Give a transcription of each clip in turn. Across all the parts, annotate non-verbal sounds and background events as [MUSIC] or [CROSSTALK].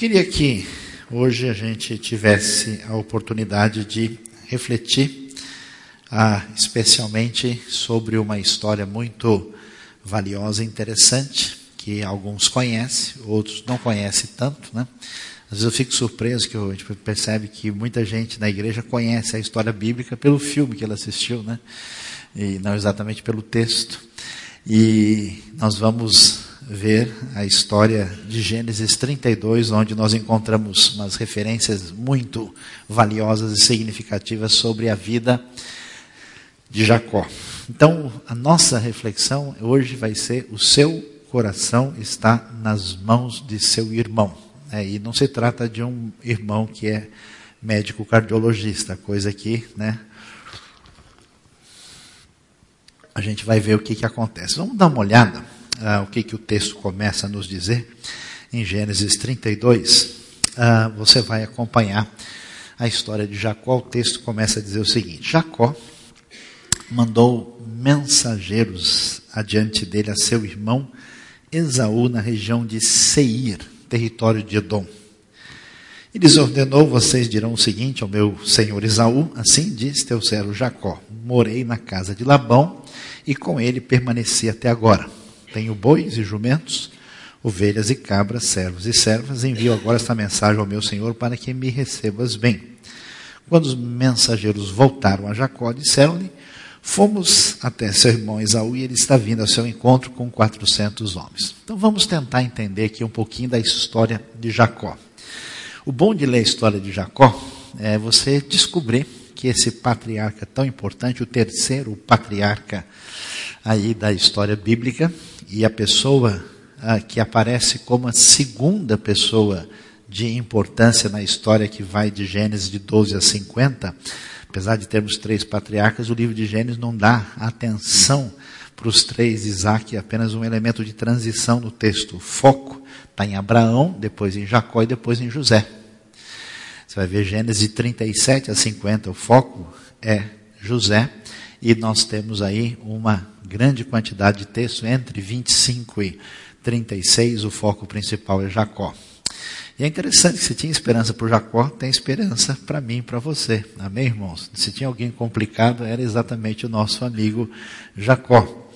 queria que hoje a gente tivesse a oportunidade de refletir, ah, especialmente sobre uma história muito valiosa e interessante, que alguns conhecem, outros não conhecem tanto, né? Às vezes eu fico surpreso que a gente percebe que muita gente na igreja conhece a história bíblica pelo filme que ela assistiu, né? E não exatamente pelo texto. E nós vamos ver a história de Gênesis 32, onde nós encontramos umas referências muito valiosas e significativas sobre a vida de Jacó. Então, a nossa reflexão hoje vai ser: o seu coração está nas mãos de seu irmão. É, e não se trata de um irmão que é médico cardiologista, coisa que, né? A gente vai ver o que, que acontece. Vamos dar uma olhada uh, o que, que o texto começa a nos dizer em Gênesis 32. Uh, ah, você vai acompanhar a história de Jacó. O texto começa a dizer o seguinte: Jacó mandou mensageiros adiante dele a seu irmão Esaú na região de Seir território de Edom. E lhes ordenou: Vocês dirão o seguinte ao meu senhor Esaú: Assim diz teu servo Jacó: Morei na casa de Labão e com ele permaneci até agora. Tenho bois e jumentos, ovelhas e cabras, servos e servas. Envio agora esta mensagem ao meu senhor para que me recebas bem. Quando os mensageiros voltaram a Jacó, disseram-lhe: Fomos até seu irmão Esaú e ele está vindo ao seu encontro com 400 homens. Então vamos tentar entender aqui um pouquinho da história de Jacó. O bom de ler a história de Jacó é você descobrir que esse patriarca tão importante, o terceiro patriarca aí da história bíblica, e a pessoa ah, que aparece como a segunda pessoa de importância na história que vai de Gênesis de 12 a 50, Apesar de termos três patriarcas, o livro de Gênesis não dá atenção para os três. Isaac é apenas um elemento de transição no texto. O foco está em Abraão, depois em Jacó e depois em José. Você vai ver Gênesis de 37 a 50, o foco é José. E nós temos aí uma grande quantidade de texto, entre 25 e 36, o foco principal é Jacó. E é interessante que se tinha esperança para Jacó, tem esperança para mim e para você. Amém, irmãos? Se tinha alguém complicado, era exatamente o nosso amigo Jacó.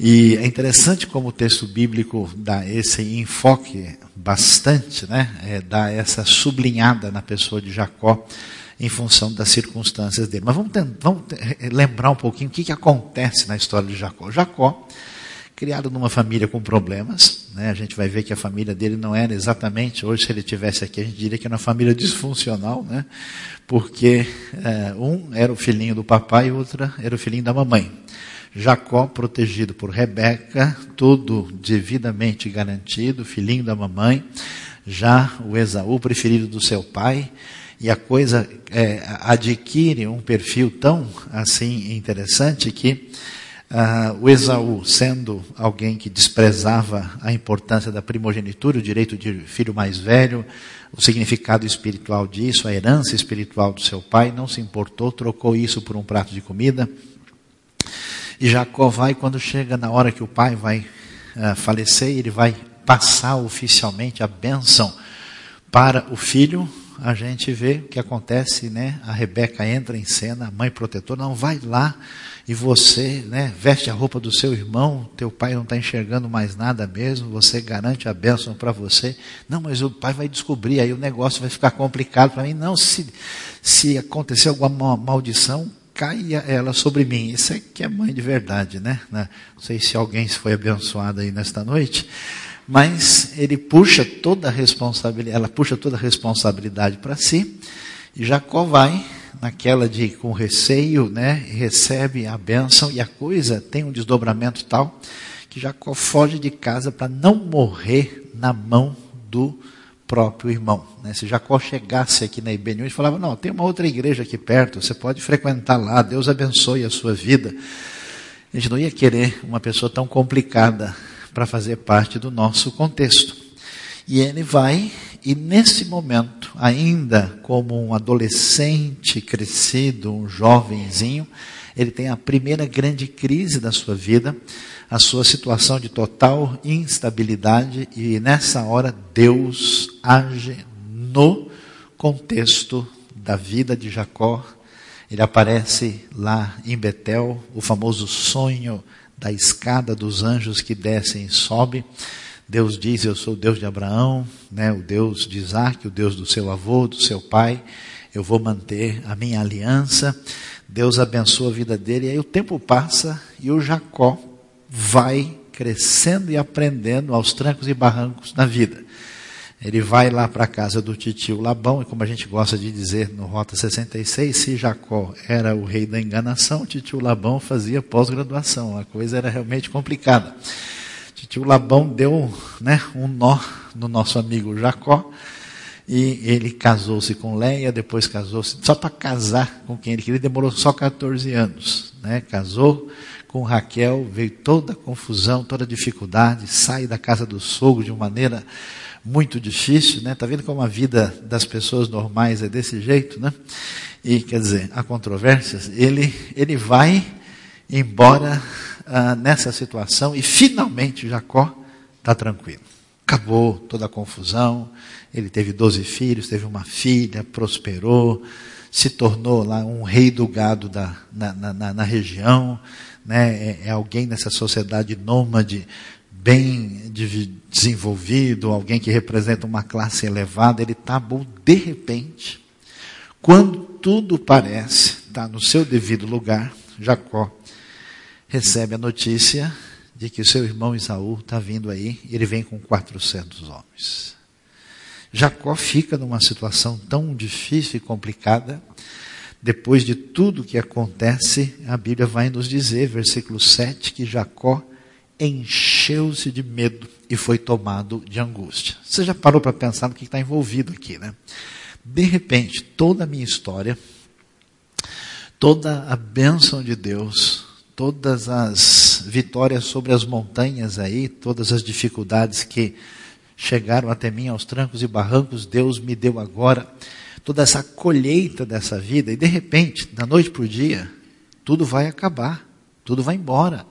E é interessante como o texto bíblico dá esse enfoque bastante, né? É, dá essa sublinhada na pessoa de Jacó em função das circunstâncias dele. Mas vamos, tentar, vamos lembrar um pouquinho o que, que acontece na história de Jacó. Jacó criado numa família com problemas. Né? A gente vai ver que a família dele não era exatamente, hoje se ele tivesse aqui, a gente diria que era uma família disfuncional, né? porque é, um era o filhinho do papai e outra era o filhinho da mamãe. Jacó protegido por Rebeca, tudo devidamente garantido, filhinho da mamãe. Já o Esaú preferido do seu pai, e a coisa é, adquire um perfil tão assim interessante que Uh, o Esaú, sendo alguém que desprezava a importância da primogenitura, o direito de filho mais velho, o significado espiritual disso, a herança espiritual do seu pai, não se importou, trocou isso por um prato de comida. E Jacó vai, quando chega na hora que o pai vai uh, falecer, ele vai passar oficialmente a bênção para o filho, a gente vê o que acontece, né? A Rebeca entra em cena, a mãe protetora, não vai lá e você, né, veste a roupa do seu irmão, teu pai não está enxergando mais nada mesmo, você garante a bênção para você. Não, mas o pai vai descobrir, aí o negócio vai ficar complicado para mim. Não, se, se acontecer alguma maldição, caia ela sobre mim. Isso é que é mãe de verdade, né? Não sei se alguém foi abençoado aí nesta noite mas ele puxa toda a responsabilidade, ela puxa toda a responsabilidade para si, e Jacó vai naquela de com receio, né, recebe a bênção e a coisa tem um desdobramento tal que Jacó foge de casa para não morrer na mão do próprio irmão. Né? Se Jacó chegasse aqui na IBNU e falava, não, tem uma outra igreja aqui perto, você pode frequentar lá, Deus abençoe a sua vida. A gente não ia querer uma pessoa tão complicada para fazer parte do nosso contexto. E ele vai, e nesse momento, ainda como um adolescente crescido, um jovenzinho, ele tem a primeira grande crise da sua vida, a sua situação de total instabilidade, e nessa hora Deus age no contexto da vida de Jacó. Ele aparece lá em Betel, o famoso sonho da escada dos anjos que descem e sobem. Deus diz: Eu sou o Deus de Abraão, né, o Deus de Isaac, o Deus do seu avô, do seu pai. Eu vou manter a minha aliança. Deus abençoa a vida dele. E aí o tempo passa e o Jacó vai crescendo e aprendendo aos trancos e barrancos na vida. Ele vai lá para a casa do titio Labão, e como a gente gosta de dizer no Rota 66, se Jacó era o rei da enganação, titio Labão fazia pós-graduação. A coisa era realmente complicada. Titio Labão deu né, um nó no nosso amigo Jacó, e ele casou-se com Leia, depois casou-se, só para casar com quem ele queria, demorou só 14 anos. Né? Casou com Raquel, veio toda a confusão, toda a dificuldade, sai da casa do sogro de uma maneira muito difícil, né? Tá vendo como a vida das pessoas normais é desse jeito, né? E quer dizer, há controvérsias. Ele ele vai embora ah, nessa situação e finalmente Jacó está tranquilo. Acabou toda a confusão. Ele teve doze filhos, teve uma filha, prosperou, se tornou lá um rei do gado da, na, na, na região. Né? É, é alguém nessa sociedade nômade bem desenvolvido, alguém que representa uma classe elevada, ele está bom de repente, quando tudo parece estar tá no seu devido lugar, Jacó recebe a notícia de que o seu irmão Isaú está vindo aí, ele vem com 400 homens. Jacó fica numa situação tão difícil e complicada, depois de tudo que acontece, a Bíblia vai nos dizer, versículo 7, que Jacó encheu-se de medo e foi tomado de angústia. Você já parou para pensar no que está envolvido aqui, né? De repente, toda a minha história, toda a bênção de Deus, todas as vitórias sobre as montanhas aí, todas as dificuldades que chegaram até mim aos trancos e barrancos, Deus me deu agora toda essa colheita dessa vida, e de repente, da noite para o dia, tudo vai acabar, tudo vai embora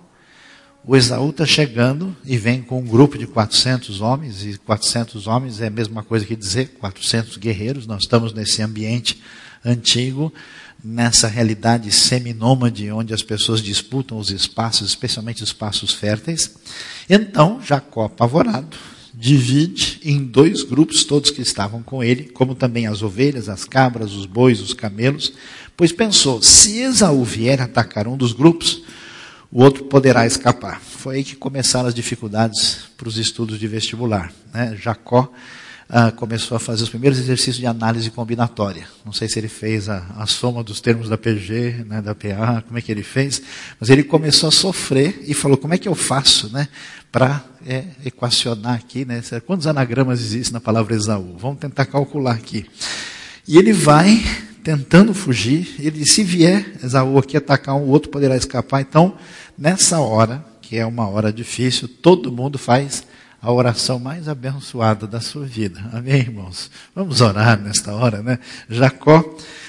o Esaú está chegando e vem com um grupo de 400 homens, e 400 homens é a mesma coisa que dizer 400 guerreiros. Nós estamos nesse ambiente antigo, nessa realidade seminômade, onde as pessoas disputam os espaços, especialmente os espaços férteis. Então, Jacó, apavorado, divide em dois grupos todos que estavam com ele, como também as ovelhas, as cabras, os bois, os camelos, pois pensou: se Esaú vier atacar um dos grupos, o outro poderá escapar. Foi aí que começaram as dificuldades para os estudos de vestibular. Né? Jacó ah, começou a fazer os primeiros exercícios de análise combinatória. Não sei se ele fez a, a soma dos termos da PG, né, da PA, como é que ele fez, mas ele começou a sofrer e falou: como é que eu faço né, para é, equacionar aqui? Né, quantos anagramas existem na palavra Esaú? Vamos tentar calcular aqui. E ele vai tentando fugir. Ele disse: se vier Esaú aqui atacar um, o outro poderá escapar. Então, nessa hora, que é uma hora difícil, todo mundo faz a oração mais abençoada da sua vida. Amém, irmãos? Vamos orar nesta hora, né? Jacó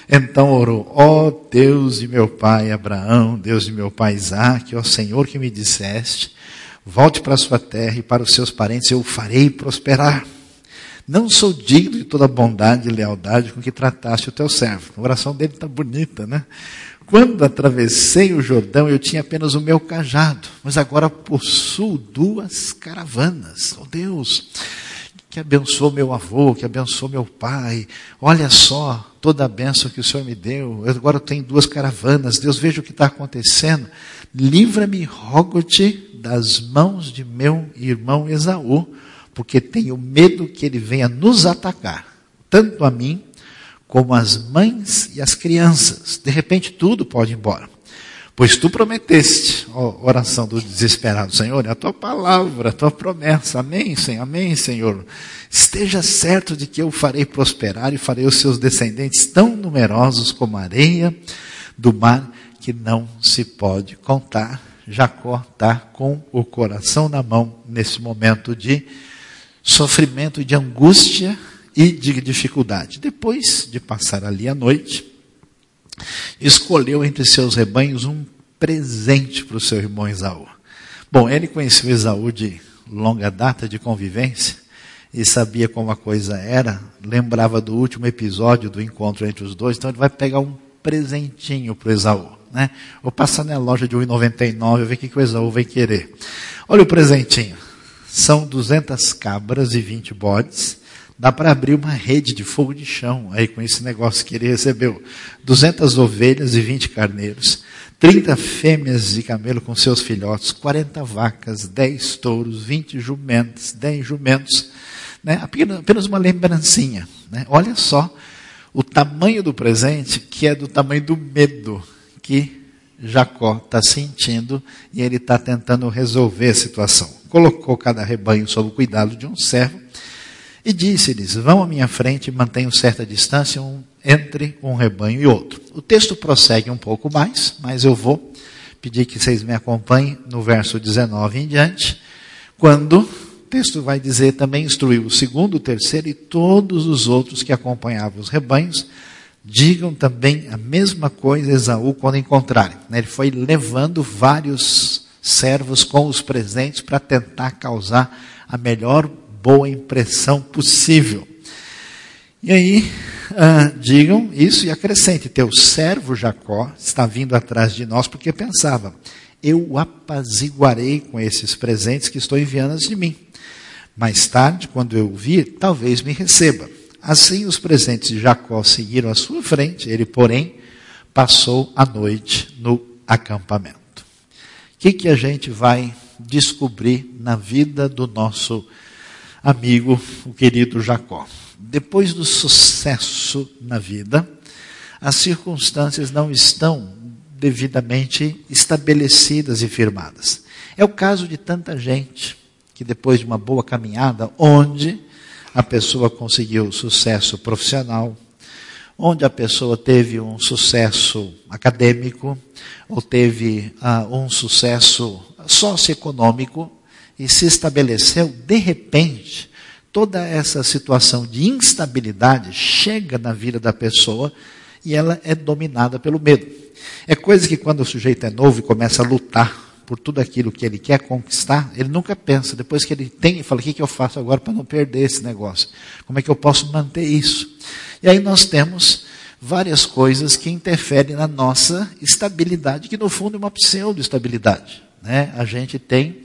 então orou: Ó oh, Deus de meu pai Abraão, Deus de meu pai Isaac, ó Senhor que me disseste, volte para a sua terra e para os seus parentes, eu o farei prosperar. Não sou digno de toda bondade e lealdade com que trataste o teu servo. A oração dele está bonita, né? Quando atravessei o Jordão, eu tinha apenas o meu cajado, mas agora possuo duas caravanas. Oh Deus, que abençoou meu avô, que abençoou meu pai. Olha só toda a bênção que o Senhor me deu. Eu agora tenho duas caravanas. Deus, veja o que está acontecendo. Livra-me, rogo-te, das mãos de meu irmão Esaú porque tenho medo que ele venha nos atacar, tanto a mim como as mães e as crianças. De repente tudo pode ir embora. Pois tu prometeste, ó, oração do desesperado, Senhor, é a tua palavra, a tua promessa, amém, Senhor, amém, Senhor. Esteja certo de que eu farei prosperar e farei os seus descendentes tão numerosos como a areia do mar que não se pode contar. Jacó está com o coração na mão nesse momento de sofrimento de angústia e de dificuldade. Depois de passar ali a noite, escolheu entre seus rebanhos um presente para o seu irmão Esaú. Bom, ele conheceu Esaú de longa data de convivência e sabia como a coisa era, lembrava do último episódio do encontro entre os dois, então ele vai pegar um presentinho para o Esaú. Né? Vou passar na loja de 1,99 ver o que, que o Esaú vai querer. Olha o presentinho. São 200 cabras e 20 bodes. Dá para abrir uma rede de fogo de chão aí com esse negócio que ele recebeu. 200 ovelhas e 20 carneiros. 30 fêmeas de camelo com seus filhotes, 40 vacas, 10 touros, 20 jumentos, 10 jumentos. Né? Apenas, uma lembrancinha. Né? Olha só o tamanho do presente, que é do tamanho do medo que Jacó está sentindo e ele está tentando resolver a situação. Colocou cada rebanho sob o cuidado de um servo e disse-lhes: Vão à minha frente e mantenham certa distância um, entre um rebanho e outro. O texto prossegue um pouco mais, mas eu vou pedir que vocês me acompanhem no verso 19 em diante, quando o texto vai dizer também instruiu o segundo, o terceiro e todos os outros que acompanhavam os rebanhos Digam também a mesma coisa a Esaú quando encontrarem. Né? Ele foi levando vários servos com os presentes para tentar causar a melhor boa impressão possível. E aí, ah, digam isso e acrescente: teu servo Jacó está vindo atrás de nós porque pensava, eu o apaziguarei com esses presentes que estou enviando de mim. Mais tarde, quando eu vir, talvez me receba. Assim os presentes de Jacó seguiram à sua frente, ele, porém, passou a noite no acampamento. O que, que a gente vai descobrir na vida do nosso amigo, o querido Jacó? Depois do sucesso na vida, as circunstâncias não estão devidamente estabelecidas e firmadas. É o caso de tanta gente que depois de uma boa caminhada, onde a pessoa conseguiu sucesso profissional, onde a pessoa teve um sucesso acadêmico, ou teve uh, um sucesso socioeconômico, e se estabeleceu, de repente, toda essa situação de instabilidade chega na vida da pessoa e ela é dominada pelo medo. É coisa que quando o sujeito é novo e começa a lutar por tudo aquilo que ele quer conquistar, ele nunca pensa. Depois que ele tem, ele fala: o que, eu faço agora para não perder esse negócio? Como é que eu posso manter isso? E aí nós temos várias coisas que interferem na nossa estabilidade, que no fundo é uma pseudo-estabilidade. Né? A gente tem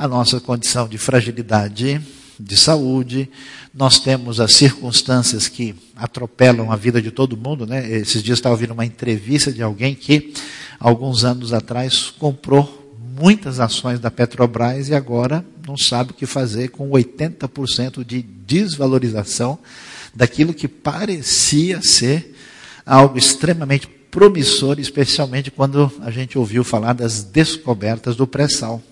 a nossa condição de fragilidade de saúde, nós temos as circunstâncias que atropelam a vida de todo mundo. Né? Esses dias estava ouvindo uma entrevista de alguém que, alguns anos atrás, comprou muitas ações da Petrobras e agora não sabe o que fazer com 80% de desvalorização daquilo que parecia ser algo extremamente promissor, especialmente quando a gente ouviu falar das descobertas do pré-sal.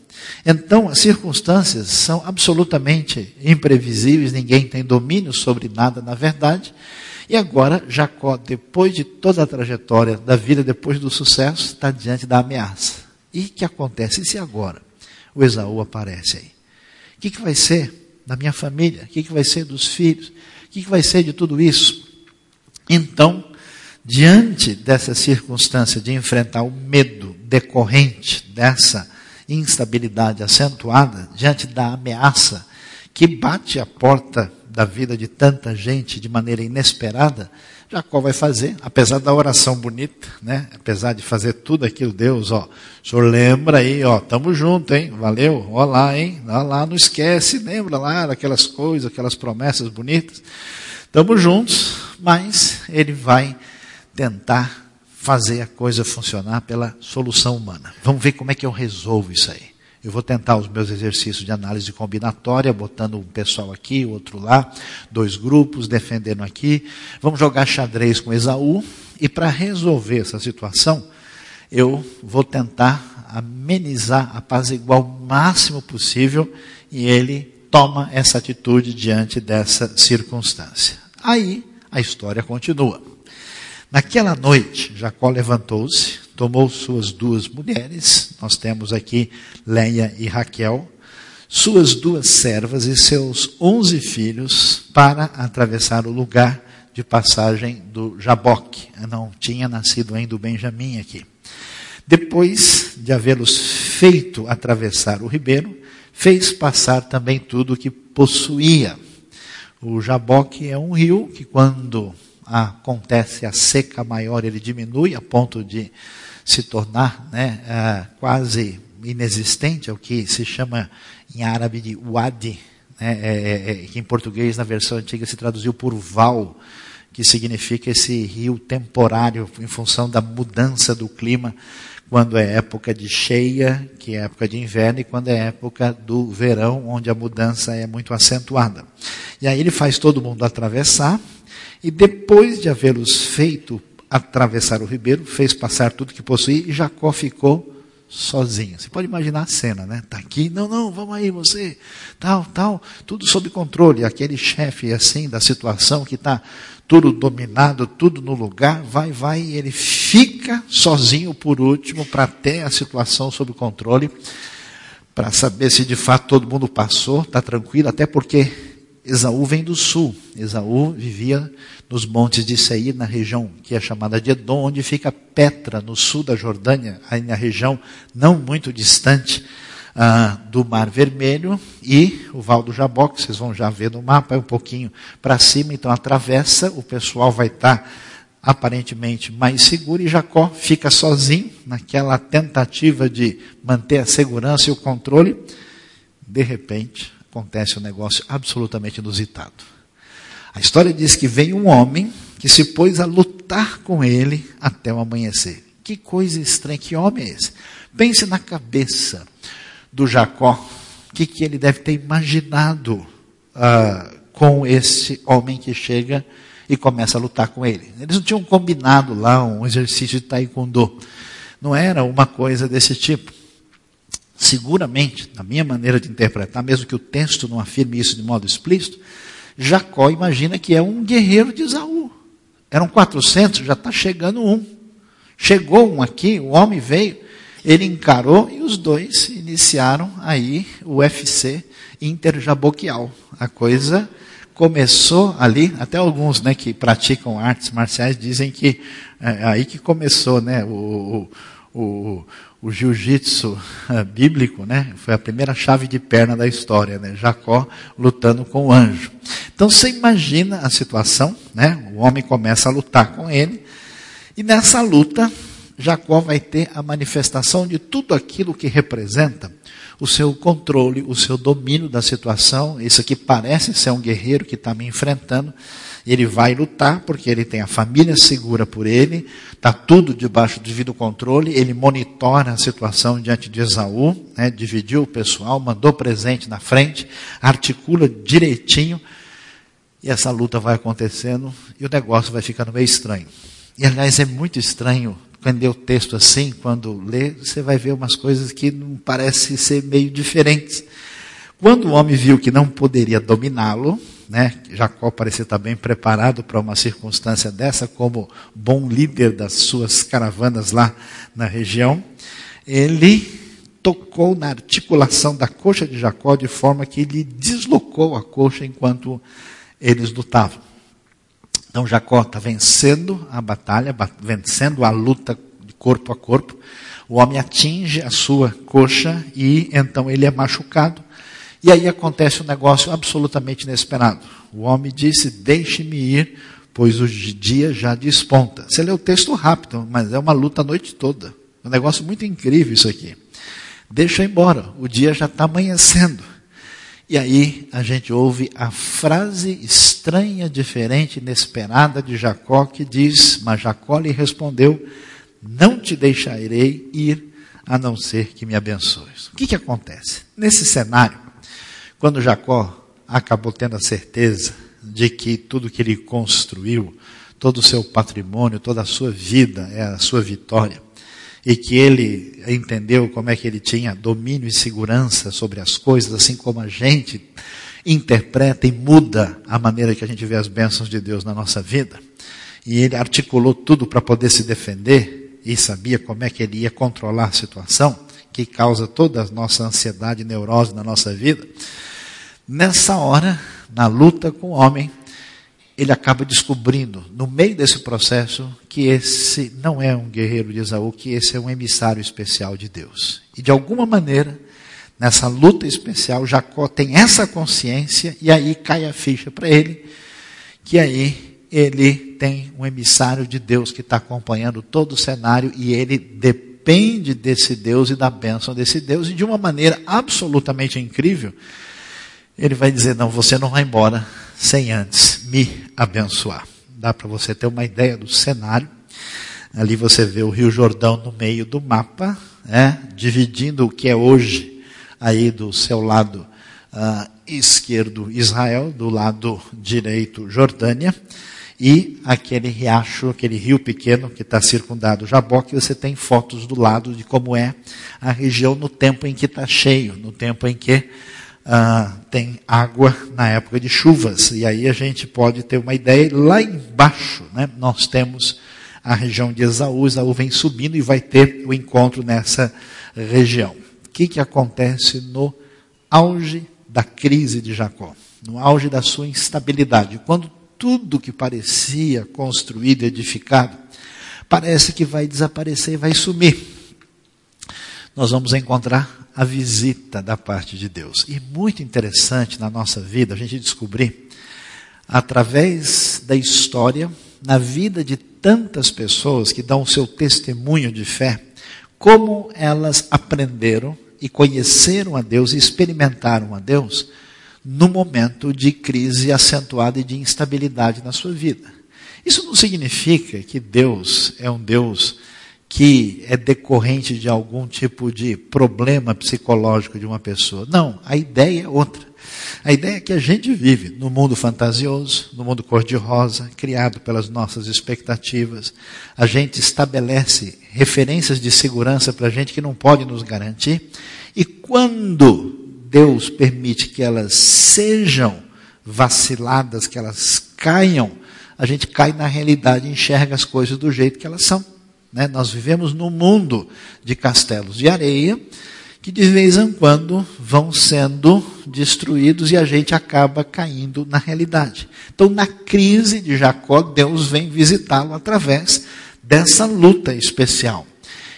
Então, as circunstâncias são absolutamente imprevisíveis, ninguém tem domínio sobre nada na verdade. E agora, Jacó, depois de toda a trajetória da vida, depois do sucesso, está diante da ameaça. E o que acontece? E se agora o Esaú aparece aí? O que, que vai ser da minha família? O que, que vai ser dos filhos? O que, que vai ser de tudo isso? Então, diante dessa circunstância de enfrentar o medo decorrente dessa instabilidade acentuada, diante da ameaça que bate a porta da vida de tanta gente de maneira inesperada, Jacó vai fazer, apesar da oração bonita, né? Apesar de fazer tudo aquilo, Deus, ó, o senhor lembra aí, ó, tamo junto, hein? Valeu, ó lá, hein? Ó lá, não esquece, lembra lá daquelas coisas, aquelas promessas bonitas. Tamo juntos, mas ele vai tentar fazer a coisa funcionar pela solução humana. Vamos ver como é que eu resolvo isso aí. Eu vou tentar os meus exercícios de análise combinatória, botando um pessoal aqui, outro lá, dois grupos defendendo aqui. Vamos jogar xadrez com Esaú. E para resolver essa situação, eu vou tentar amenizar, apaziguar o máximo possível, e ele toma essa atitude diante dessa circunstância. Aí a história continua. Naquela noite, Jacó levantou-se, tomou suas duas mulheres, nós temos aqui Leia e Raquel, suas duas servas e seus onze filhos para atravessar o lugar de passagem do Jaboque. Não tinha nascido ainda o Benjamim aqui. Depois de havê-los feito atravessar o ribeiro, fez passar também tudo o que possuía. O Jaboque é um rio que, quando acontece a seca maior, ele diminui a ponto de se tornar né, uh, quase inexistente, é o que se chama em árabe de wadi, né, é, é, é, que em português, na versão antiga, se traduziu por val, que significa esse rio temporário em função da mudança do clima, quando é época de cheia, que é época de inverno, e quando é época do verão, onde a mudança é muito acentuada. E aí ele faz todo mundo atravessar, e depois de havê-los feito atravessar o ribeiro, fez passar tudo que possuía e Jacó ficou sozinho. Você pode imaginar a cena, né? Tá aqui, não, não, vamos aí você, tal, tal, tudo sob controle. Aquele chefe assim da situação que está tudo dominado, tudo no lugar, vai, vai, e ele fica sozinho por último para ter a situação sob controle, para saber se de fato todo mundo passou, está tranquilo, até porque Esaú vem do sul. Esaú vivia nos montes de Seir, na região que é chamada de Edom, onde fica Petra, no sul da Jordânia, aí na região não muito distante ah, do Mar Vermelho, e o Val do Jaboque, vocês vão já ver no mapa, é um pouquinho para cima, então atravessa, o pessoal vai estar tá, aparentemente mais seguro, e Jacó fica sozinho, naquela tentativa de manter a segurança e o controle. De repente, acontece um negócio absolutamente inusitado. A história diz que veio um homem que se pôs a lutar com ele até o amanhecer. Que coisa estranha, que homem é esse? Pense na cabeça do Jacó, o que, que ele deve ter imaginado uh, com esse homem que chega e começa a lutar com ele. Eles não tinham combinado lá um exercício de taekwondo. Não era uma coisa desse tipo. Seguramente, na minha maneira de interpretar, mesmo que o texto não afirme isso de modo explícito, Jacó imagina que é um guerreiro de Esaú. Eram 400, já está chegando um. Chegou um aqui, o homem veio, ele encarou e os dois iniciaram aí o UFC interjaboquial. A coisa começou ali, até alguns né, que praticam artes marciais dizem que é aí que começou né, o, o, o jiu-jitsu eh, [LAUGHS] bíblico, né? Foi a primeira chave de perna da história, né? Jacó lutando com o anjo. Então você imagina a situação, né? O homem começa a lutar com ele, e nessa luta, Jacó vai ter a manifestação de tudo aquilo que representa o seu controle, o seu domínio da situação. Isso aqui parece ser um guerreiro que está me enfrentando. Ele vai lutar porque ele tem a família segura por ele, está tudo debaixo do devido controle. Ele monitora a situação diante de Esaú, né, dividiu o pessoal, mandou presente na frente, articula direitinho. E essa luta vai acontecendo e o negócio vai ficando meio estranho. E aliás, é muito estranho quando lê o texto assim, quando lê, você vai ver umas coisas que não parecem ser meio diferentes. Quando o homem viu que não poderia dominá-lo, né, Jacó parecia estar bem preparado para uma circunstância dessa, como bom líder das suas caravanas lá na região, ele tocou na articulação da coxa de Jacó de forma que ele deslocou a coxa enquanto eles lutavam. Então Jacó está vencendo a batalha, vencendo a luta de corpo a corpo. O homem atinge a sua coxa e então ele é machucado. E aí acontece um negócio absolutamente inesperado. O homem disse: Deixe-me ir, pois o dia já desponta. Você lê o texto rápido, mas é uma luta a noite toda. Um negócio muito incrível isso aqui. Deixa embora, o dia já está amanhecendo. E aí a gente ouve a frase estranha, diferente, inesperada de Jacó que diz: Mas Jacó lhe respondeu: Não te deixarei ir a não ser que me abençoes. O que, que acontece? Nesse cenário, quando Jacó acabou tendo a certeza de que tudo que ele construiu, todo o seu patrimônio, toda a sua vida é a sua vitória, e que ele entendeu como é que ele tinha domínio e segurança sobre as coisas, assim como a gente interpreta e muda a maneira que a gente vê as bênçãos de Deus na nossa vida. E ele articulou tudo para poder se defender e sabia como é que ele ia controlar a situação que causa toda a nossa ansiedade e neurose na nossa vida. Nessa hora, na luta com o homem, ele acaba descobrindo, no meio desse processo, que esse não é um guerreiro de Esaú, que esse é um emissário especial de Deus. E de alguma maneira, nessa luta especial, Jacó tem essa consciência e aí cai a ficha para ele, que aí ele tem um emissário de Deus que está acompanhando todo o cenário e ele depende desse Deus e da bênção desse Deus, e de uma maneira absolutamente incrível, ele vai dizer: Não, você não vai embora sem antes me abençoar. Dá para você ter uma ideia do cenário. Ali você vê o Rio Jordão no meio do mapa, né, dividindo o que é hoje aí do seu lado uh, esquerdo Israel, do lado direito Jordânia, e aquele riacho, aquele rio pequeno que está circundado Jaboque, você tem fotos do lado de como é a região no tempo em que está cheio, no tempo em que ah, tem água na época de chuvas. E aí a gente pode ter uma ideia. Lá embaixo, né, nós temos a região de Esaú. Esaú vem subindo e vai ter o encontro nessa região. O que, que acontece no auge da crise de Jacó? No auge da sua instabilidade. Quando tudo que parecia construído, edificado, parece que vai desaparecer e vai sumir. Nós vamos encontrar a visita da parte de Deus. E muito interessante na nossa vida a gente descobrir, através da história, na vida de tantas pessoas que dão o seu testemunho de fé, como elas aprenderam e conheceram a Deus e experimentaram a Deus no momento de crise acentuada e de instabilidade na sua vida. Isso não significa que Deus é um Deus que é decorrente de algum tipo de problema psicológico de uma pessoa. Não, a ideia é outra. A ideia é que a gente vive no mundo fantasioso, no mundo cor-de-rosa, criado pelas nossas expectativas. A gente estabelece referências de segurança para a gente que não pode nos garantir. E quando Deus permite que elas sejam vaciladas, que elas caiam, a gente cai na realidade e enxerga as coisas do jeito que elas são. Né? Nós vivemos num mundo de castelos de areia que de vez em quando vão sendo destruídos e a gente acaba caindo na realidade. Então, na crise de Jacó, Deus vem visitá-lo através dessa luta especial.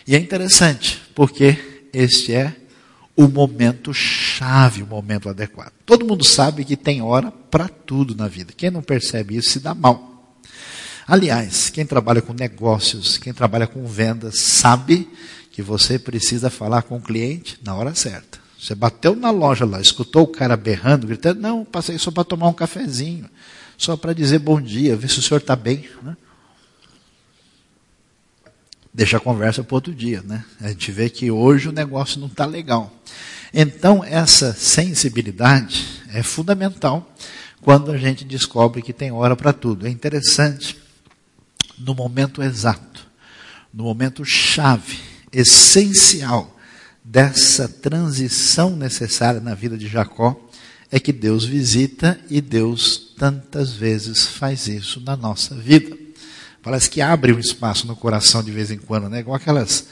E é interessante, porque este é o momento chave, o momento adequado. Todo mundo sabe que tem hora para tudo na vida. Quem não percebe isso se dá mal. Aliás, quem trabalha com negócios, quem trabalha com vendas, sabe que você precisa falar com o cliente na hora certa. Você bateu na loja lá, escutou o cara berrando, gritando, não, passei só para tomar um cafezinho, só para dizer bom dia, ver se o senhor está bem. Né? Deixa a conversa para outro dia. Né? A gente vê que hoje o negócio não está legal. Então, essa sensibilidade é fundamental quando a gente descobre que tem hora para tudo. É interessante no momento exato, no momento chave, essencial dessa transição necessária na vida de Jacó, é que Deus visita e Deus tantas vezes faz isso na nossa vida. Parece que abre um espaço no coração de vez em quando, né? Igual aquelas,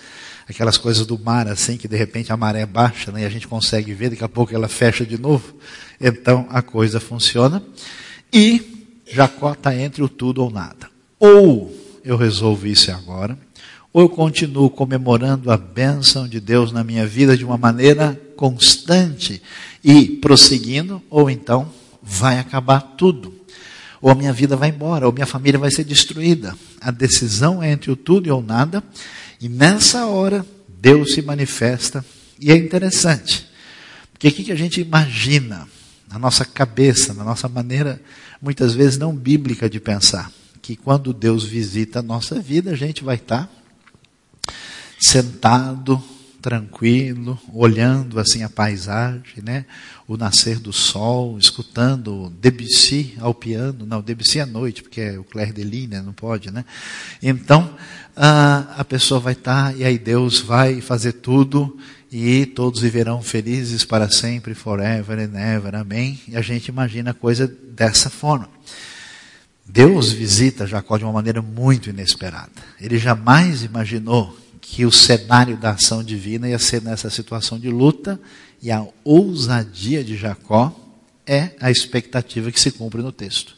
aquelas coisas do mar, assim, que de repente a maré baixa né? e a gente consegue ver, daqui a pouco ela fecha de novo. Então a coisa funciona. E Jacó está entre o tudo ou nada. Ou eu resolvo isso agora, ou eu continuo comemorando a bênção de Deus na minha vida de uma maneira constante e prosseguindo, ou então vai acabar tudo. Ou a minha vida vai embora, ou minha família vai ser destruída. A decisão é entre o tudo e o nada, e nessa hora Deus se manifesta, e é interessante, porque o que a gente imagina na nossa cabeça, na nossa maneira, muitas vezes não bíblica de pensar que quando Deus visita a nossa vida, a gente vai estar sentado, tranquilo, olhando assim a paisagem, né? O nascer do sol, escutando Debussy ao piano, não, Debussy à noite, porque é o Claire de Lille, né? não pode, né? Então, a, a pessoa vai estar e aí Deus vai fazer tudo e todos viverão felizes para sempre, forever and ever, amém? E a gente imagina a coisa dessa forma. Deus visita Jacó de uma maneira muito inesperada. Ele jamais imaginou que o cenário da ação divina ia ser nessa situação de luta, e a ousadia de Jacó é a expectativa que se cumpre no texto.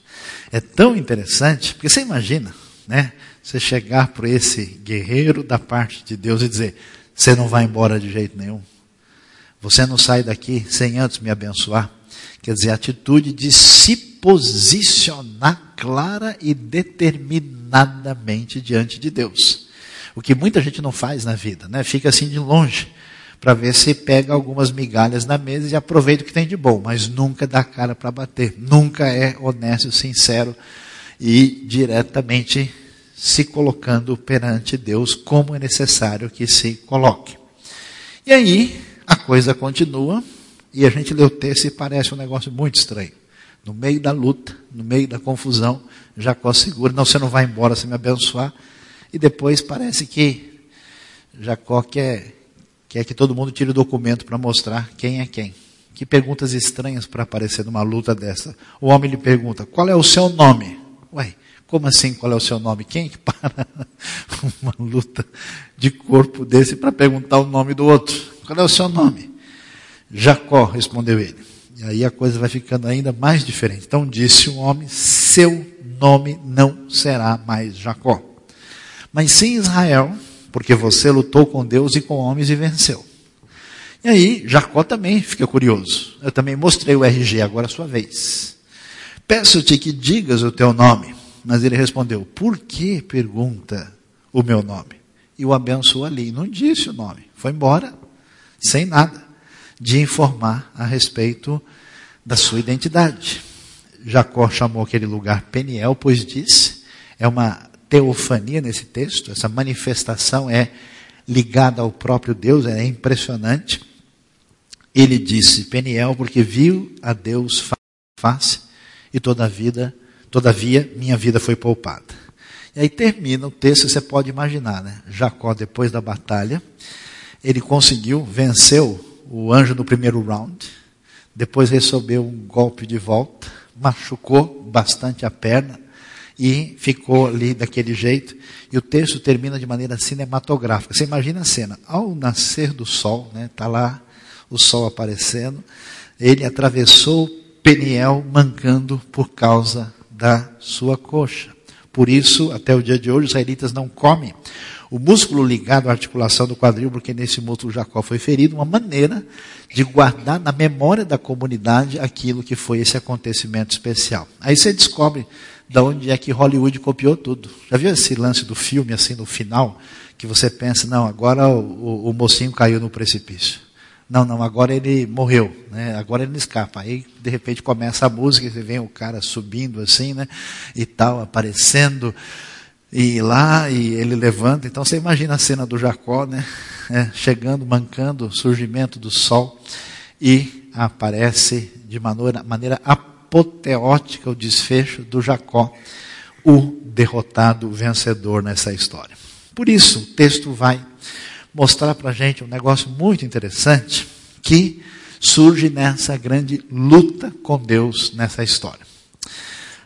É tão interessante, porque você imagina, né? Você chegar para esse guerreiro da parte de Deus e dizer: Você não vai embora de jeito nenhum. Você não sai daqui sem antes me abençoar. Quer dizer, a atitude de se posicionar clara e determinadamente diante de Deus. O que muita gente não faz na vida, né? Fica assim de longe para ver se pega algumas migalhas na mesa e aproveita o que tem de bom, mas nunca dá cara para bater, nunca é honesto, sincero e diretamente se colocando perante Deus como é necessário que se coloque. E aí a coisa continua e a gente lê o texto e parece um negócio muito estranho. No meio da luta, no meio da confusão, Jacó segura, não, você não vai embora sem me abençoar. E depois parece que Jacó quer quer que todo mundo tire o documento para mostrar quem é quem. Que perguntas estranhas para aparecer numa luta dessa. O homem lhe pergunta: qual é o seu nome? Ué, como assim qual é o seu nome? Quem que para [LAUGHS] uma luta de corpo desse para perguntar o nome do outro? Qual é o seu nome? Jacó, respondeu ele. E aí a coisa vai ficando ainda mais diferente. Então disse o homem: seu nome não será mais Jacó, mas sim Israel porque você lutou com Deus e com homens e venceu. E aí, Jacó também fica curioso. Eu também mostrei o RG, agora é a sua vez. Peço-te que digas o teu nome. Mas ele respondeu: Por que pergunta o meu nome? E o abençoou ali. Não disse o nome. Foi embora, sem nada, de informar a respeito da sua identidade. Jacó chamou aquele lugar Peniel, pois disse: É uma teofania nesse texto, essa manifestação é ligada ao próprio Deus, é impressionante. Ele disse Peniel, porque viu a Deus face e toda a vida, todavia minha vida foi poupada. E aí termina o texto, você pode imaginar, né? Jacó, depois da batalha, ele conseguiu, venceu o anjo no primeiro round, depois recebeu um golpe de volta, machucou bastante a perna, e ficou ali daquele jeito. E o texto termina de maneira cinematográfica. Você imagina a cena, ao nascer do sol, né, tá lá o sol aparecendo, ele atravessou Peniel mancando por causa da sua coxa. Por isso, até o dia de hoje, os israelitas não comem o músculo ligado à articulação do quadril, porque nesse músculo Jacó foi ferido, uma maneira de guardar na memória da comunidade aquilo que foi esse acontecimento especial. Aí você descobre da onde é que Hollywood copiou tudo. Já viu esse lance do filme, assim, no final, que você pensa, não, agora o, o, mocinho caiu no precipício. Não, não, agora ele morreu, né? agora ele escapa. Aí, de repente, começa a música e vê o cara subindo assim, né? E tal, aparecendo. E lá, e ele levanta. Então, você imagina a cena do Jacó, né? É, chegando, mancando, surgimento do sol. E aparece de maneira, maneira apoteótica o desfecho do Jacó, o derrotado vencedor nessa história. Por isso, o texto vai mostrar para a gente um negócio muito interessante que surge nessa grande luta com Deus nessa história.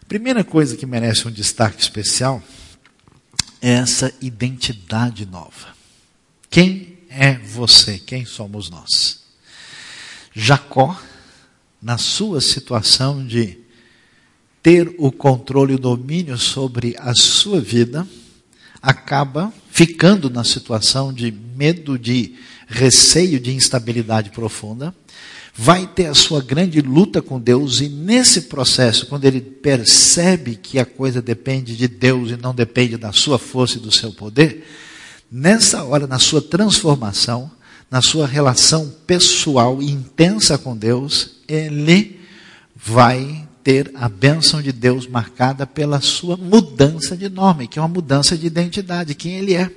A primeira coisa que merece um destaque especial é essa identidade nova. Quem é você? Quem somos nós? Jacó na sua situação de ter o controle e o domínio sobre a sua vida, acaba ficando na situação de medo, de receio, de instabilidade profunda, vai ter a sua grande luta com Deus, e nesse processo, quando ele percebe que a coisa depende de Deus e não depende da sua força e do seu poder, nessa hora, na sua transformação, na sua relação pessoal intensa com Deus, ele vai ter a bênção de Deus marcada pela sua mudança de nome, que é uma mudança de identidade, quem ele é.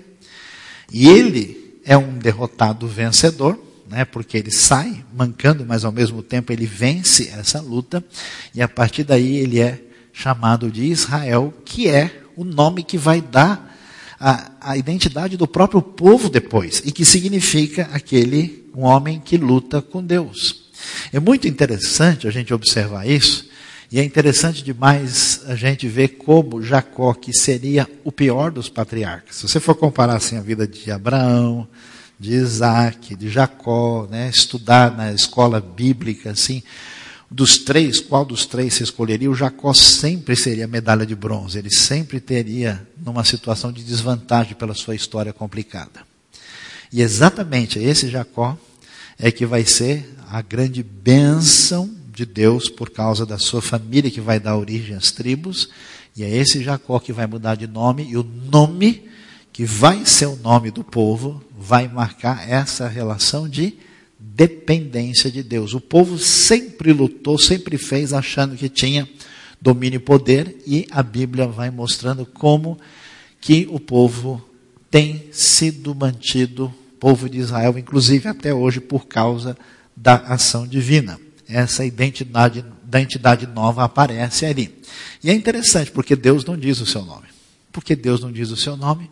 E ele é um derrotado vencedor, né, porque ele sai mancando, mas ao mesmo tempo ele vence essa luta, e a partir daí ele é chamado de Israel, que é o nome que vai dar a, a identidade do próprio povo depois, e que significa aquele um homem que luta com Deus. É muito interessante a gente observar isso, e é interessante demais a gente ver como Jacó, que seria o pior dos patriarcas, se você for comparar assim, a vida de Abraão, de Isaac, de Jacó, né, estudar na escola bíblica, assim, dos três, qual dos três se escolheria? O Jacó sempre seria medalha de bronze, ele sempre teria numa situação de desvantagem pela sua história complicada. E exatamente esse Jacó é que vai ser a grande bênção de Deus por causa da sua família que vai dar origem às tribos, e é esse Jacó que vai mudar de nome, e o nome que vai ser o nome do povo vai marcar essa relação de dependência de Deus. O povo sempre lutou, sempre fez achando que tinha domínio e poder, e a Bíblia vai mostrando como que o povo tem sido mantido, povo de Israel, inclusive até hoje, por causa da ação divina. Essa identidade da entidade nova aparece ali. E é interessante, porque Deus não diz o seu nome. Por que Deus não diz o seu nome?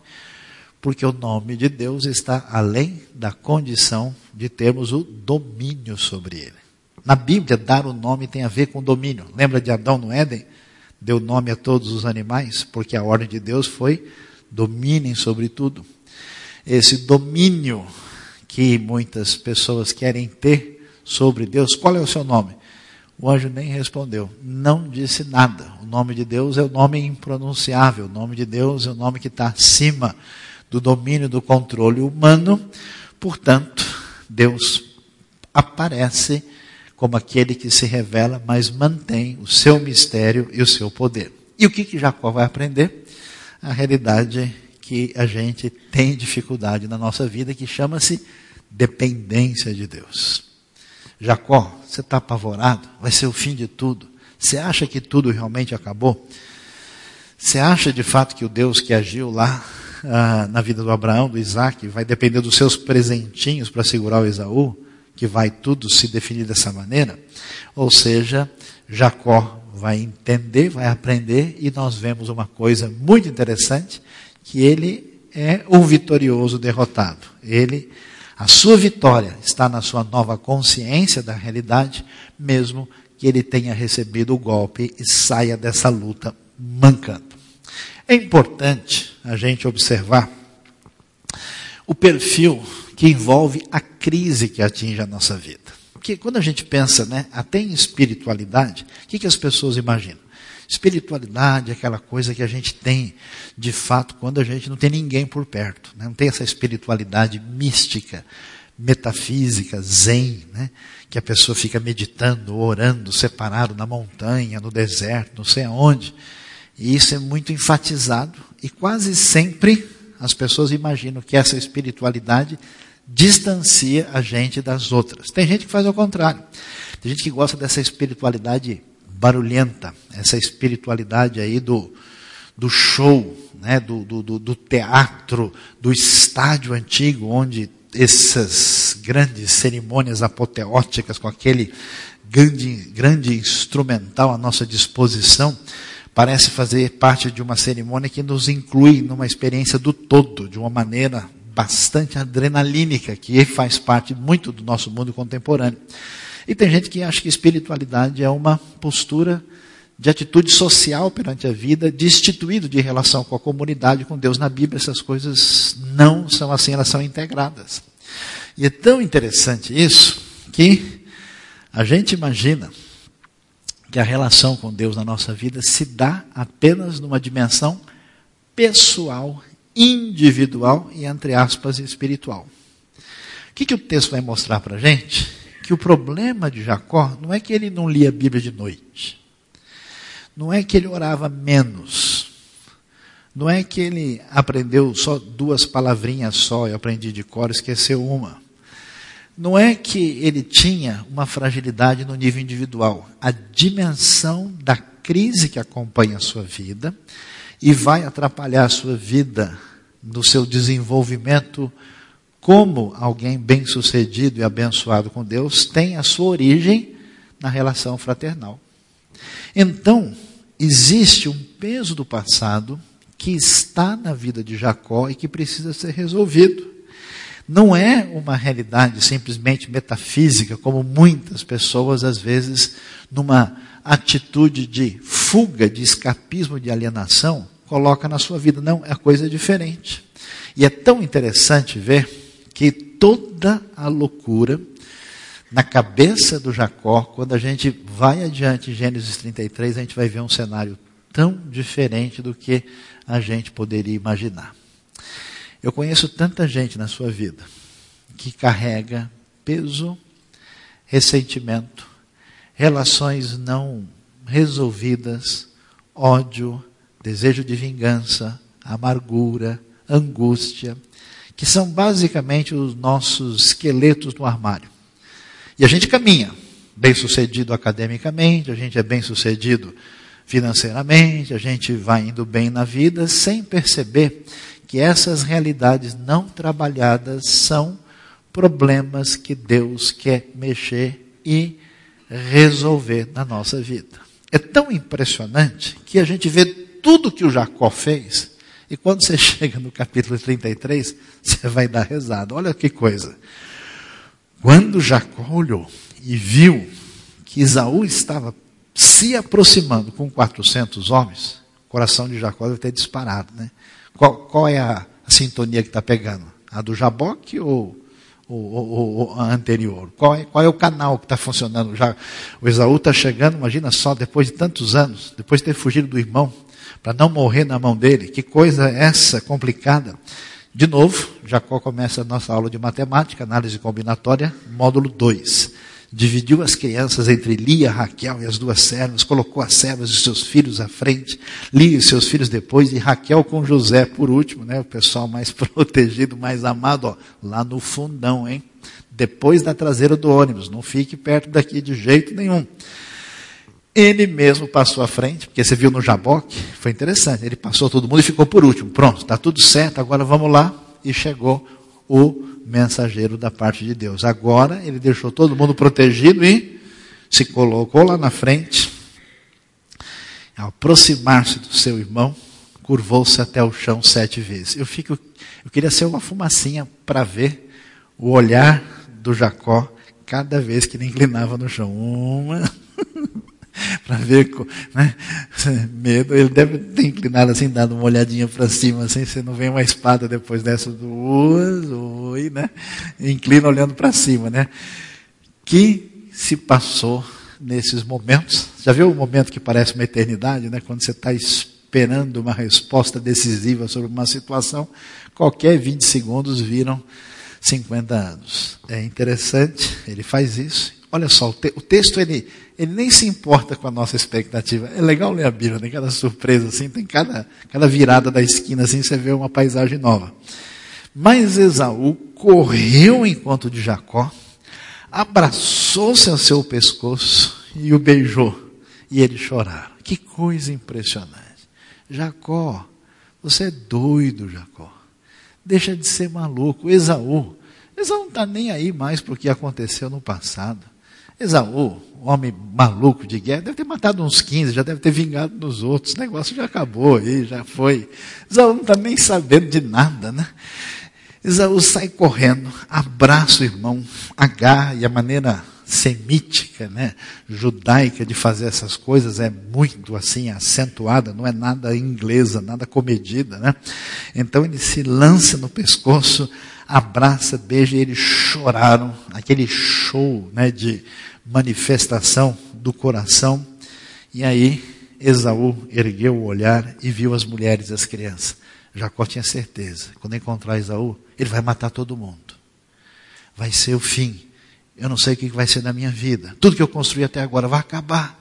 Porque o nome de Deus está além da condição de termos o domínio sobre ele. Na Bíblia, dar o nome tem a ver com domínio. Lembra de Adão no Éden? Deu nome a todos os animais, porque a ordem de Deus foi dominem sobre tudo. Esse domínio que muitas pessoas querem ter sobre Deus, qual é o seu nome? O anjo nem respondeu, não disse nada. O nome de Deus é o nome impronunciável, o nome de Deus é o nome que está acima do domínio do controle humano. Portanto, Deus aparece como aquele que se revela, mas mantém o seu mistério e o seu poder. E o que, que Jacó vai aprender? A realidade que a gente tem dificuldade na nossa vida, que chama-se dependência de Deus. Jacó, você está apavorado? Vai ser o fim de tudo. Você acha que tudo realmente acabou? Você acha de fato que o Deus que agiu lá ah, na vida do Abraão, do Isaac, vai depender dos seus presentinhos para segurar o Esaú, que vai tudo se definir dessa maneira. Ou seja, Jacó vai entender, vai aprender, e nós vemos uma coisa muito interessante, que ele é o vitorioso derrotado. Ele, a sua vitória está na sua nova consciência da realidade, mesmo que ele tenha recebido o golpe e saia dessa luta mancando. É importante a gente observar o perfil que envolve a crise que atinge a nossa vida. Porque quando a gente pensa né, até em espiritualidade, o que, que as pessoas imaginam? Espiritualidade é aquela coisa que a gente tem, de fato, quando a gente não tem ninguém por perto. Né? Não tem essa espiritualidade mística, metafísica, zen, né? que a pessoa fica meditando, orando, separado na montanha, no deserto, não sei aonde. E isso é muito enfatizado e quase sempre as pessoas imaginam que essa espiritualidade distancia a gente das outras. Tem gente que faz ao contrário. Tem gente que gosta dessa espiritualidade barulhenta, essa espiritualidade aí do, do show, né, do, do, do teatro, do estádio antigo, onde essas grandes cerimônias apoteóticas com aquele grande, grande instrumental à nossa disposição, parece fazer parte de uma cerimônia que nos inclui numa experiência do todo, de uma maneira bastante adrenalínica, que faz parte muito do nosso mundo contemporâneo. E tem gente que acha que espiritualidade é uma postura de atitude social perante a vida, destituído de relação com a comunidade, com Deus. Na Bíblia, essas coisas não são assim, elas são integradas. E é tão interessante isso que a gente imagina que a relação com Deus na nossa vida se dá apenas numa dimensão pessoal, individual e, entre aspas, espiritual. O que, que o texto vai mostrar para a gente? Que o problema de Jacó não é que ele não lia a Bíblia de noite, não é que ele orava menos, não é que ele aprendeu só duas palavrinhas só, eu aprendi de cor, esqueceu uma. Não é que ele tinha uma fragilidade no nível individual, a dimensão da crise que acompanha a sua vida e vai atrapalhar a sua vida no seu desenvolvimento como alguém bem-sucedido e abençoado com Deus, tem a sua origem na relação fraternal. Então, existe um peso do passado que está na vida de Jacó e que precisa ser resolvido não é uma realidade simplesmente metafísica, como muitas pessoas, às vezes, numa atitude de fuga, de escapismo, de alienação, coloca na sua vida. Não, é coisa diferente. E é tão interessante ver que toda a loucura na cabeça do Jacó, quando a gente vai adiante em Gênesis 33, a gente vai ver um cenário tão diferente do que a gente poderia imaginar. Eu conheço tanta gente na sua vida que carrega peso, ressentimento, relações não resolvidas, ódio, desejo de vingança, amargura, angústia, que são basicamente os nossos esqueletos no armário. E a gente caminha, bem sucedido academicamente, a gente é bem sucedido financeiramente, a gente vai indo bem na vida, sem perceber que essas realidades não trabalhadas são problemas que Deus quer mexer e resolver na nossa vida. É tão impressionante que a gente vê tudo que o Jacó fez, e quando você [LAUGHS] chega no capítulo 33, você vai dar rezada. Olha que coisa. Quando Jacó olhou e viu que Isaú estava se aproximando com 400 homens, o coração de Jacó deve ter disparado. Né? Qual, qual é a, a sintonia que está pegando? A do Jaboque ou o, o, anterior? Qual é, qual é, o canal que está funcionando? Já, o Esaú está chegando, imagina só, depois de tantos anos, depois de ter fugido do irmão, para não morrer na mão dele. Que coisa é essa complicada. De novo, Jacó começa a nossa aula de matemática, análise combinatória, módulo 2 dividiu as crianças entre Lia, Raquel e as duas servas, colocou as servas e seus filhos à frente, Lia e seus filhos depois, e Raquel com José por último, né? O pessoal mais [LAUGHS] protegido, mais amado, ó, lá no fundão, hein? Depois da traseira do ônibus, não fique perto daqui de jeito nenhum. Ele mesmo passou à frente, porque você viu no Jaboque, foi interessante, ele passou todo mundo e ficou por último. Pronto, está tudo certo, agora vamos lá. E chegou o mensageiro da parte de Deus. Agora ele deixou todo mundo protegido e se colocou lá na frente. Ao aproximar-se do seu irmão, curvou-se até o chão sete vezes. Eu fico, eu queria ser uma fumacinha para ver o olhar do Jacó cada vez que ele inclinava no chão. Uma, [LAUGHS] [LAUGHS] para ver, né? [LAUGHS] Medo, ele deve ter inclinado assim, dado uma olhadinha para cima, assim, você não vê uma espada depois dessa do oi, né? Inclina olhando para cima, né? Que se passou nesses momentos? Já viu o momento que parece uma eternidade, né? Quando você está esperando uma resposta decisiva sobre uma situação, qualquer 20 segundos viram 50 anos. É interessante, ele faz isso. Olha só, o, te, o texto ele ele nem se importa com a nossa expectativa. É legal ler a Bíblia, tem cada surpresa assim, tem cada, cada virada da esquina assim, você vê uma paisagem nova. Mas Esaú correu ao encontro de Jacó, abraçou-se ao seu pescoço e o beijou. E eles choraram. Que coisa impressionante. Jacó, você é doido, Jacó. Deixa de ser maluco. Esaú, Esaú não está nem aí mais para o que aconteceu no passado. Esaú, homem maluco de guerra, deve ter matado uns 15, já deve ter vingado nos outros. O negócio já acabou aí, já foi. Esaú não está nem sabendo de nada, né? Esaú sai correndo, abraça o irmão, agarra, e a maneira semítica, né, judaica de fazer essas coisas é muito assim acentuada, não é nada inglesa, nada comedida, né? Então ele se lança no pescoço, abraça, beija e eles choraram, aquele show, né, de manifestação do coração. E aí Esaú ergueu o olhar e viu as mulheres e as crianças. Jacó tinha certeza, quando encontrar Esaú, ele vai matar todo mundo. Vai ser o fim. Eu não sei o que vai ser na minha vida. Tudo que eu construí até agora vai acabar.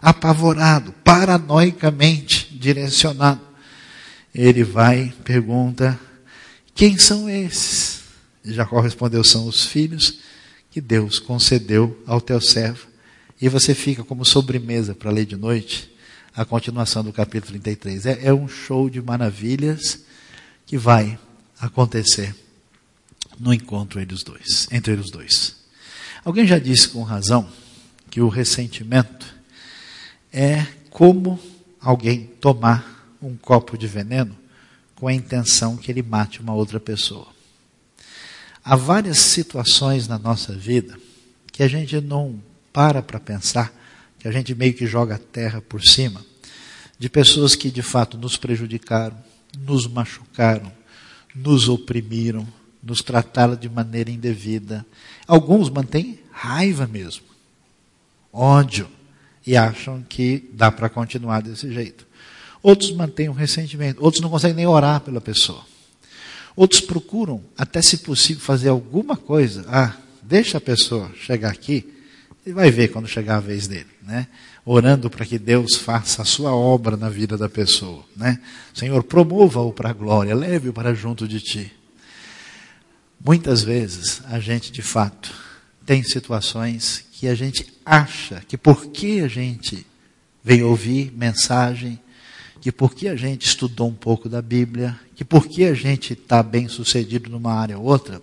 Apavorado, paranoicamente direcionado. Ele vai, pergunta: Quem são esses? Jacó respondeu: São os filhos que Deus concedeu ao teu servo. E você fica como sobremesa para ler de noite a continuação do capítulo 33. É, é um show de maravilhas que vai acontecer no encontro entre os dois, entre os dois. Alguém já disse com razão que o ressentimento é como alguém tomar um copo de veneno com a intenção que ele mate uma outra pessoa. Há várias situações na nossa vida que a gente não para para pensar, que a gente meio que joga a terra por cima, de pessoas que de fato nos prejudicaram, nos machucaram, nos oprimiram, nos tratar de maneira indevida. Alguns mantêm raiva mesmo, ódio, e acham que dá para continuar desse jeito. Outros mantêm um ressentimento, outros não conseguem nem orar pela pessoa. Outros procuram, até se possível, fazer alguma coisa. Ah, deixa a pessoa chegar aqui e vai ver quando chegar a vez dele, né? Orando para que Deus faça a sua obra na vida da pessoa, né? Senhor, promova-o para a glória, leve-o para junto de ti. Muitas vezes a gente, de fato, tem situações que a gente acha que porque a gente veio ouvir mensagem, que porque a gente estudou um pouco da Bíblia, que porque a gente está bem sucedido numa área ou outra,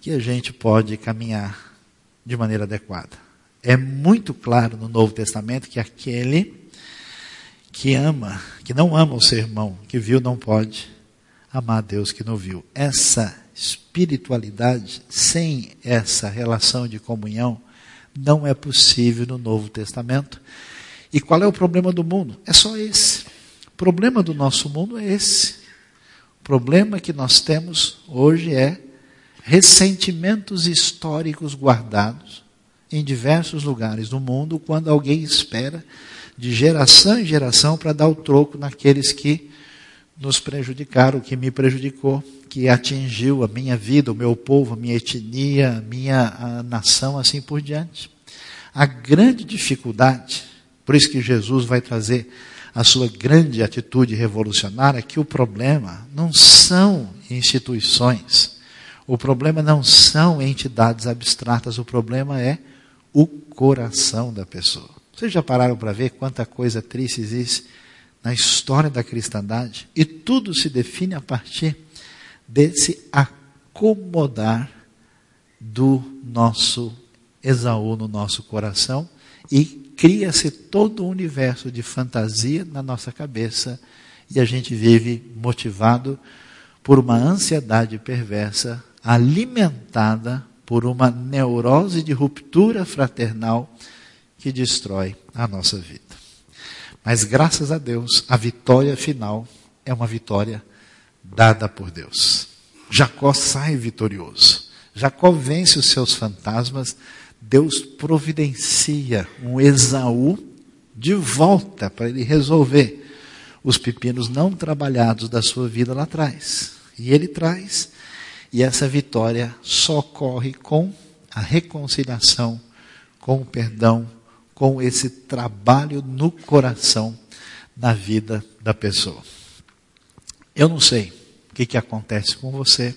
que a gente pode caminhar de maneira adequada. É muito claro no Novo Testamento que aquele que ama, que não ama o seu irmão, que viu, não pode amar a Deus que não viu. Essa espiritualidade, sem essa relação de comunhão, não é possível no Novo Testamento. E qual é o problema do mundo? É só esse. O problema do nosso mundo é esse. O problema que nós temos hoje é ressentimentos históricos guardados em diversos lugares do mundo, quando alguém espera de geração em geração para dar o troco naqueles que nos prejudicaram, que me prejudicou, que atingiu a minha vida, o meu povo, a minha etnia, a minha a nação, assim por diante. A grande dificuldade, por isso que Jesus vai trazer a sua grande atitude revolucionária, é que o problema não são instituições, o problema não são entidades abstratas, o problema é o coração da pessoa. Vocês já pararam para ver quanta coisa triste existe na história da cristandade? E tudo se define a partir desse acomodar do nosso Esaú no nosso coração e cria-se todo um universo de fantasia na nossa cabeça e a gente vive motivado por uma ansiedade perversa alimentada por uma neurose de ruptura fraternal que destrói a nossa vida. Mas graças a Deus, a vitória final é uma vitória dada por Deus. Jacó sai vitorioso. Jacó vence os seus fantasmas. Deus providencia um Esaú de volta para ele resolver os pepinos não trabalhados da sua vida lá atrás. E ele traz, e essa vitória só ocorre com a reconciliação, com o perdão, com esse trabalho no coração, na vida da pessoa. Eu não sei o que, que acontece com você,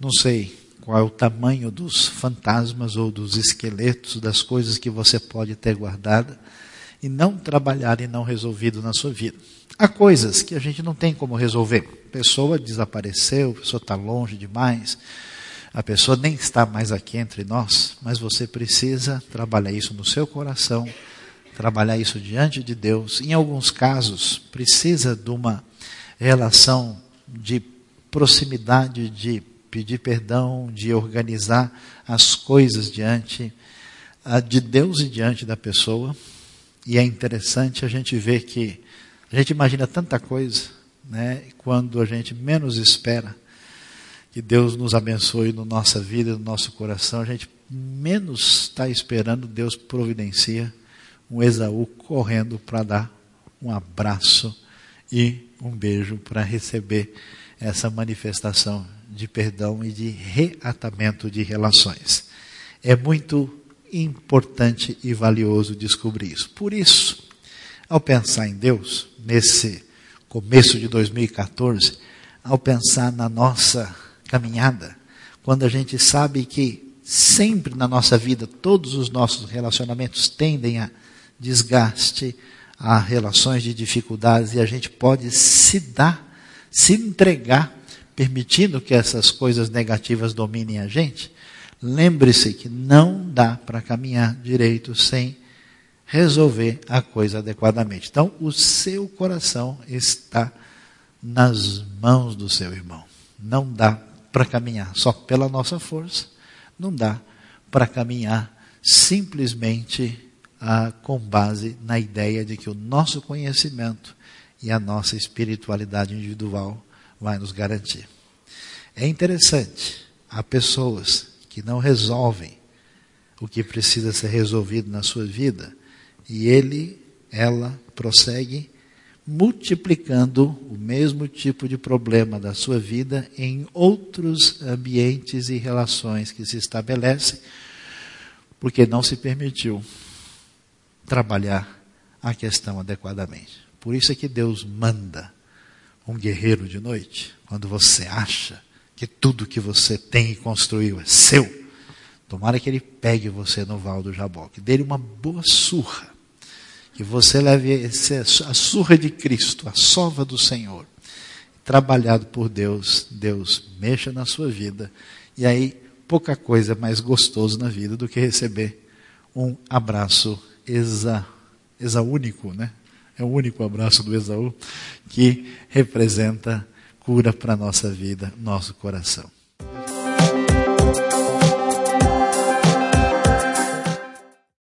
não sei qual é o tamanho dos fantasmas ou dos esqueletos, das coisas que você pode ter guardada e não trabalhar e não resolvido na sua vida. Há coisas que a gente não tem como resolver. A pessoa desapareceu, a pessoa está longe demais, a pessoa nem está mais aqui entre nós, mas você precisa trabalhar isso no seu coração, trabalhar isso diante de Deus. Em alguns casos, precisa de uma relação de proximidade, de pedir perdão, de organizar as coisas diante uh, de Deus e diante da pessoa. E é interessante a gente ver que a gente imagina tanta coisa, né, quando a gente menos espera que Deus nos abençoe na nossa vida, no nosso coração, a gente menos está esperando, Deus providencia um Esaú correndo para dar um abraço e um beijo para receber essa manifestação de perdão e de reatamento de relações. É muito importante e valioso descobrir isso. Por isso, ao pensar em Deus, nesse começo de 2014, ao pensar na nossa caminhada, quando a gente sabe que sempre na nossa vida todos os nossos relacionamentos tendem a desgaste, a relações de dificuldades e a gente pode se dar, se entregar, permitindo que essas coisas negativas dominem a gente, lembre-se que não dá para caminhar direito sem resolver a coisa adequadamente. Então, o seu coração está nas mãos do seu irmão. Não dá para caminhar só pela nossa força, não dá para caminhar simplesmente ah, com base na ideia de que o nosso conhecimento e a nossa espiritualidade individual vai nos garantir. É interessante, há pessoas que não resolvem o que precisa ser resolvido na sua vida e ele, ela prossegue multiplicando o mesmo tipo de problema da sua vida em outros ambientes e relações que se estabelecem, porque não se permitiu trabalhar a questão adequadamente. Por isso é que Deus manda um guerreiro de noite, quando você acha que tudo que você tem e construiu é seu. Tomara que ele pegue você no val do Jaboque, dê-lhe uma boa surra que você leve a surra de Cristo, a sova do Senhor, trabalhado por Deus, Deus mexa na sua vida, e aí pouca coisa mais gostoso na vida do que receber um abraço exa, exaúnico, né? É o único abraço do Esaú que representa cura para a nossa vida, nosso coração.